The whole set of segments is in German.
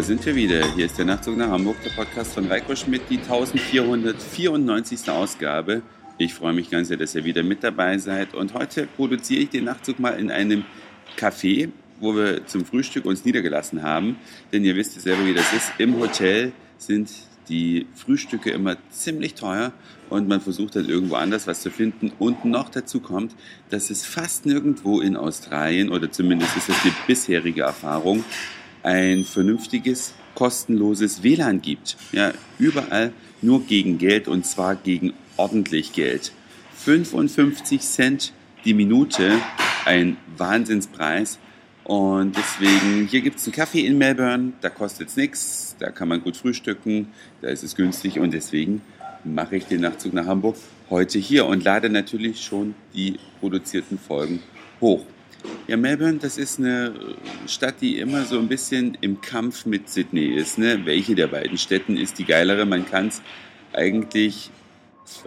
da sind wir wieder. Hier ist der Nachtzug nach Hamburg, der Podcast von Reiko Schmidt, die 1494. Ausgabe. Ich freue mich ganz sehr, dass ihr wieder mit dabei seid. Und heute produziere ich den Nachtzug mal in einem Café, wo wir zum Frühstück uns niedergelassen haben. Denn ihr wisst ja selber, wie das ist. Im Hotel sind die Frühstücke immer ziemlich teuer und man versucht dann irgendwo anders was zu finden. Und noch dazu kommt, dass es fast nirgendwo in Australien, oder zumindest ist das die bisherige Erfahrung, ein vernünftiges, kostenloses WLAN gibt. Ja, überall nur gegen Geld und zwar gegen ordentlich Geld. 55 Cent die Minute, ein Wahnsinnspreis. Und deswegen, hier gibt es einen Kaffee in Melbourne, da kostet es nichts, da kann man gut frühstücken, da ist es günstig und deswegen mache ich den Nachtzug nach Hamburg heute hier und lade natürlich schon die produzierten Folgen hoch. Ja, Melbourne, das ist eine Stadt, die immer so ein bisschen im Kampf mit Sydney ist. Ne? Welche der beiden Städten ist die geilere? Man kann es eigentlich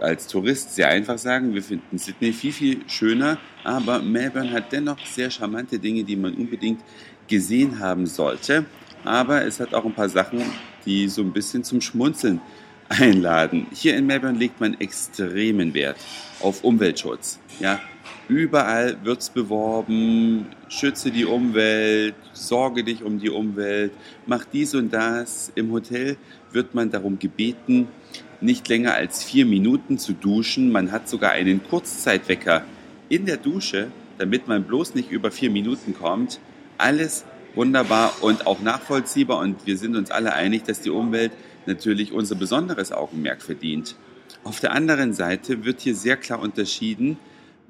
als Tourist sehr einfach sagen. Wir finden Sydney viel, viel schöner, aber Melbourne hat dennoch sehr charmante Dinge, die man unbedingt gesehen haben sollte. Aber es hat auch ein paar Sachen, die so ein bisschen zum Schmunzeln einladen. Hier in Melbourne legt man extremen Wert auf Umweltschutz. Ja, Überall wird es beworben, schütze die Umwelt, sorge dich um die Umwelt, mach dies und das. Im Hotel wird man darum gebeten, nicht länger als vier Minuten zu duschen. Man hat sogar einen Kurzzeitwecker in der Dusche, damit man bloß nicht über vier Minuten kommt. Alles wunderbar und auch nachvollziehbar und wir sind uns alle einig, dass die Umwelt natürlich unser besonderes Augenmerk verdient. Auf der anderen Seite wird hier sehr klar unterschieden,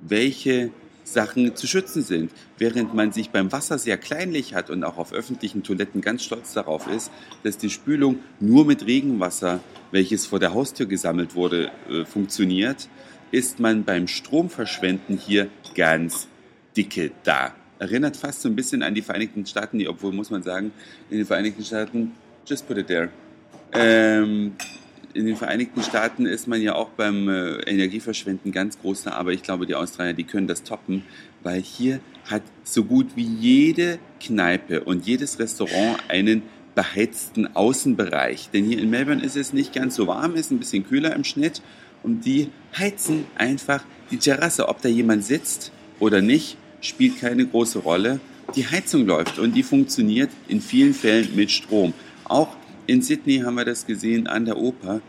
welche Sachen zu schützen sind. Während man sich beim Wasser sehr kleinlich hat und auch auf öffentlichen Toiletten ganz stolz darauf ist, dass die Spülung nur mit Regenwasser, welches vor der Haustür gesammelt wurde, äh, funktioniert, ist man beim Stromverschwenden hier ganz dicke da. Erinnert fast so ein bisschen an die Vereinigten Staaten, die, obwohl muss man sagen, in den Vereinigten Staaten, just put it there. Ähm, in den Vereinigten Staaten ist man ja auch beim äh, Energieverschwenden ganz groß, aber ich glaube, die Australier, die können das toppen, weil hier hat so gut wie jede Kneipe und jedes Restaurant einen beheizten Außenbereich. Denn hier in Melbourne ist es nicht ganz so warm, ist ein bisschen kühler im Schnitt und die heizen einfach die Terrasse. Ob da jemand sitzt oder nicht, spielt keine große Rolle. Die Heizung läuft und die funktioniert in vielen Fällen mit Strom. Auch in Sydney haben wir das gesehen an der Oper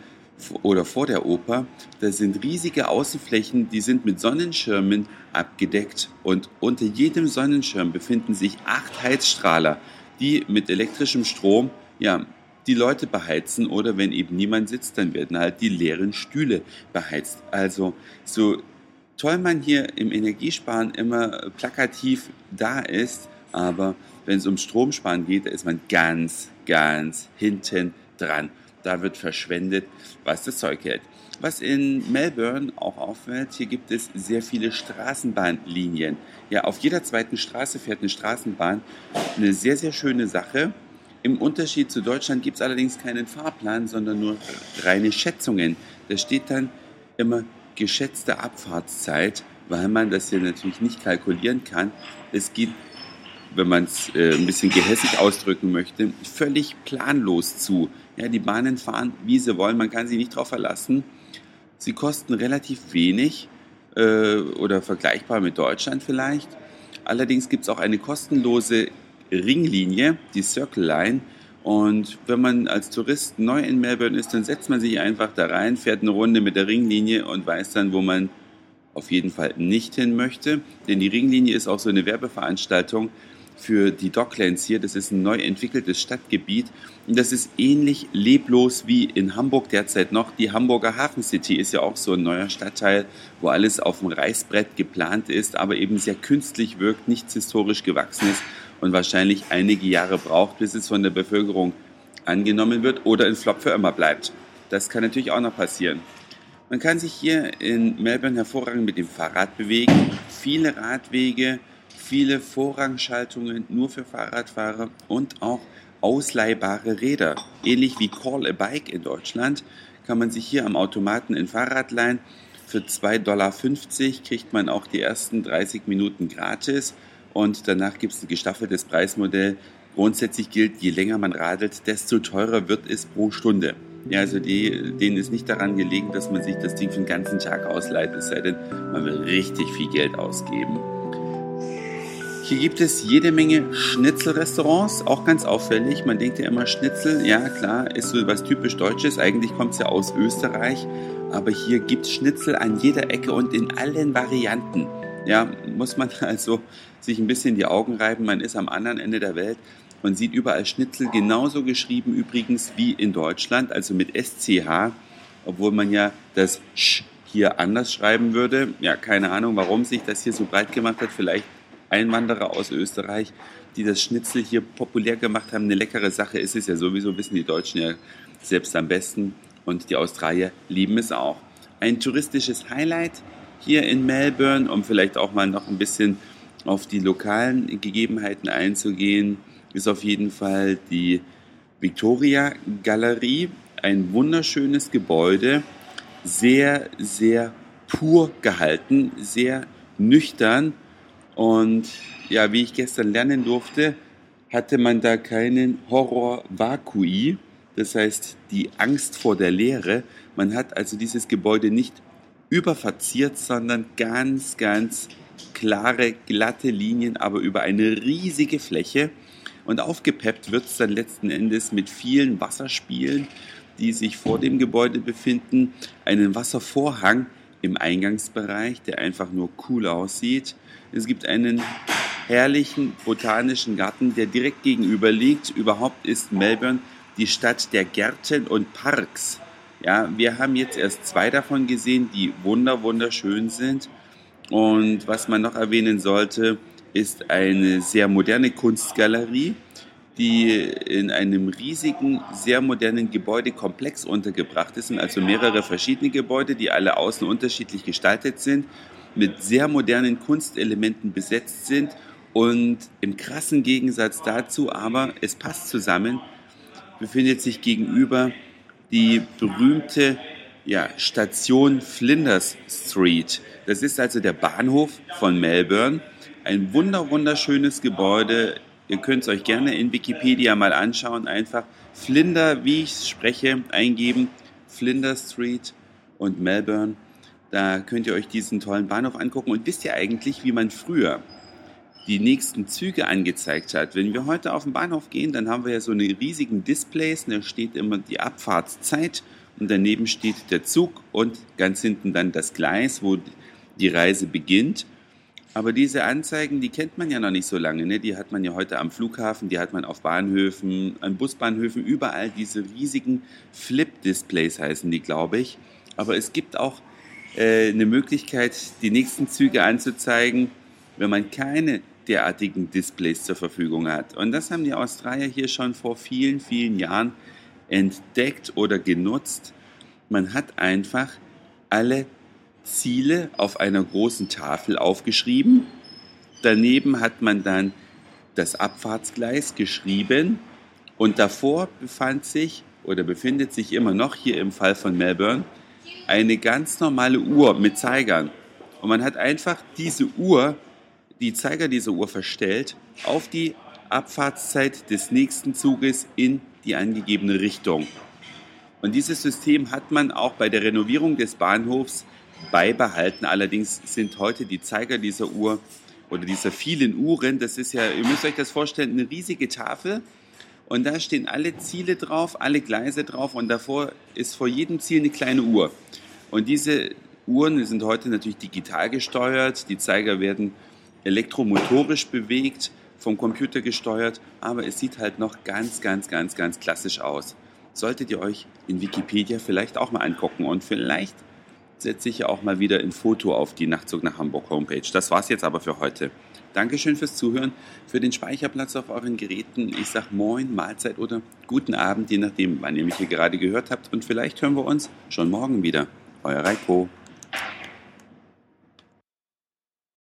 oder vor der Oper. Da sind riesige Außenflächen, die sind mit Sonnenschirmen abgedeckt und unter jedem Sonnenschirm befinden sich acht Heizstrahler, die mit elektrischem Strom ja, die Leute beheizen oder wenn eben niemand sitzt, dann werden halt die leeren Stühle beheizt. Also so toll man hier im Energiesparen immer plakativ da ist, aber wenn es um Stromsparen geht, da ist man ganz, ganz hinten dran. Da wird verschwendet, was das Zeug hält. Was in Melbourne auch auffällt, hier gibt es sehr viele Straßenbahnlinien. Ja, auf jeder zweiten Straße fährt eine Straßenbahn. Eine sehr, sehr schöne Sache. Im Unterschied zu Deutschland gibt es allerdings keinen Fahrplan, sondern nur reine Schätzungen. Da steht dann immer geschätzte Abfahrtszeit, weil man das hier natürlich nicht kalkulieren kann. Es geht wenn man es äh, ein bisschen gehässig ausdrücken möchte, völlig planlos zu. Ja, die Bahnen fahren, wie sie wollen, man kann sie nicht darauf verlassen. Sie kosten relativ wenig äh, oder vergleichbar mit Deutschland vielleicht. Allerdings gibt es auch eine kostenlose Ringlinie, die Circle Line. Und wenn man als Tourist neu in Melbourne ist, dann setzt man sich einfach da rein, fährt eine Runde mit der Ringlinie und weiß dann, wo man auf jeden Fall nicht hin möchte. Denn die Ringlinie ist auch so eine Werbeveranstaltung, für die Docklands hier. Das ist ein neu entwickeltes Stadtgebiet und das ist ähnlich leblos wie in Hamburg derzeit noch. Die Hamburger Hafen City ist ja auch so ein neuer Stadtteil, wo alles auf dem Reißbrett geplant ist, aber eben sehr künstlich wirkt, nichts historisch gewachsen ist und wahrscheinlich einige Jahre braucht, bis es von der Bevölkerung angenommen wird oder in Flop für immer bleibt. Das kann natürlich auch noch passieren. Man kann sich hier in Melbourne hervorragend mit dem Fahrrad bewegen. Viele Radwege, viele Vorrangschaltungen nur für Fahrradfahrer und auch ausleihbare Räder. Ähnlich wie Call a Bike in Deutschland kann man sich hier am Automaten ein Fahrrad leihen. Für 2,50 Dollar kriegt man auch die ersten 30 Minuten gratis und danach gibt es ein gestaffeltes Preismodell, Grundsätzlich gilt, je länger man radelt, desto teurer wird es pro Stunde. Ja, also die, denen ist nicht daran gelegen, dass man sich das Ding für den ganzen Tag ausleiht, es sei denn, man will richtig viel Geld ausgeben. Hier gibt es jede Menge Schnitzelrestaurants, auch ganz auffällig. Man denkt ja immer Schnitzel, ja klar, ist so was typisch Deutsches. Eigentlich kommt es ja aus Österreich, aber hier gibt es Schnitzel an jeder Ecke und in allen Varianten. Ja, muss man also sich ein bisschen die Augen reiben. Man ist am anderen Ende der Welt und sieht überall Schnitzel, genauso geschrieben übrigens wie in Deutschland, also mit SCH, obwohl man ja das Sch hier anders schreiben würde. Ja, keine Ahnung, warum sich das hier so breit gemacht hat. Vielleicht Einwanderer aus Österreich, die das Schnitzel hier populär gemacht haben. Eine leckere Sache ist es ja sowieso, wissen die Deutschen ja selbst am besten und die Australier lieben es auch. Ein touristisches Highlight hier in Melbourne, um vielleicht auch mal noch ein bisschen auf die lokalen Gegebenheiten einzugehen, ist auf jeden Fall die Victoria Galerie. Ein wunderschönes Gebäude, sehr, sehr pur gehalten, sehr nüchtern und ja, wie ich gestern lernen durfte, hatte man da keinen Horror vacui, das heißt die Angst vor der Leere. Man hat also dieses Gebäude nicht überverziert, sondern ganz, ganz klare, glatte Linien, aber über eine riesige Fläche. Und aufgepeppt wird es dann letzten Endes mit vielen Wasserspielen, die sich vor dem Gebäude befinden, einen Wasservorhang im Eingangsbereich, der einfach nur cool aussieht. Es gibt einen herrlichen botanischen Garten, der direkt gegenüber liegt. Überhaupt ist Melbourne die Stadt der Gärten und Parks. Ja, wir haben jetzt erst zwei davon gesehen, die wunder wunderschön sind. Und was man noch erwähnen sollte, ist eine sehr moderne Kunstgalerie, die in einem riesigen, sehr modernen Gebäudekomplex untergebracht ist. also mehrere verschiedene Gebäude, die alle außen unterschiedlich gestaltet sind mit sehr modernen Kunstelementen besetzt sind und im krassen Gegensatz dazu, aber es passt zusammen, befindet sich gegenüber die berühmte ja, Station Flinders Street. Das ist also der Bahnhof von Melbourne. Ein wunder wunderschönes Gebäude. Ihr könnt es euch gerne in Wikipedia mal anschauen. Einfach Flinder, wie ich spreche, eingeben. Flinders Street und Melbourne. Da könnt ihr euch diesen tollen Bahnhof angucken. Und wisst ihr eigentlich, wie man früher die nächsten Züge angezeigt hat? Wenn wir heute auf den Bahnhof gehen, dann haben wir ja so eine riesigen Displays. Da steht immer die Abfahrtszeit und daneben steht der Zug und ganz hinten dann das Gleis, wo die Reise beginnt. Aber diese Anzeigen, die kennt man ja noch nicht so lange. Ne? Die hat man ja heute am Flughafen, die hat man auf Bahnhöfen, an Busbahnhöfen, überall diese riesigen Flip-Displays heißen die, glaube ich. Aber es gibt auch äh, eine Möglichkeit, die nächsten Züge anzuzeigen, wenn man keine derartigen Displays zur Verfügung hat. Und das haben die Australier hier schon vor vielen, vielen Jahren entdeckt oder genutzt. Man hat einfach alle Ziele auf einer großen Tafel aufgeschrieben. Daneben hat man dann das Abfahrtsgleis geschrieben und davor befand sich oder befindet sich immer noch hier im Fall von Melbourne eine ganz normale Uhr mit Zeigern. Und man hat einfach diese Uhr, die Zeiger dieser Uhr verstellt, auf die Abfahrtszeit des nächsten Zuges in die angegebene Richtung. Und dieses System hat man auch bei der Renovierung des Bahnhofs beibehalten. Allerdings sind heute die Zeiger dieser Uhr oder dieser vielen Uhren, das ist ja, ihr müsst euch das vorstellen, eine riesige Tafel und da stehen alle Ziele drauf, alle Gleise drauf und davor ist vor jedem Ziel eine kleine Uhr. Und diese Uhren sind heute natürlich digital gesteuert, die Zeiger werden elektromotorisch bewegt, vom Computer gesteuert, aber es sieht halt noch ganz, ganz, ganz, ganz klassisch aus. Solltet ihr euch in Wikipedia vielleicht auch mal angucken und vielleicht setze ich ja auch mal wieder ein Foto auf die Nachtzug nach Hamburg Homepage. Das war's jetzt aber für heute. Dankeschön fürs Zuhören, für den Speicherplatz auf euren Geräten. Ich sag Moin, Mahlzeit oder guten Abend, je nachdem, wann ihr mich hier gerade gehört habt. Und vielleicht hören wir uns schon morgen wieder. Euer Reiko.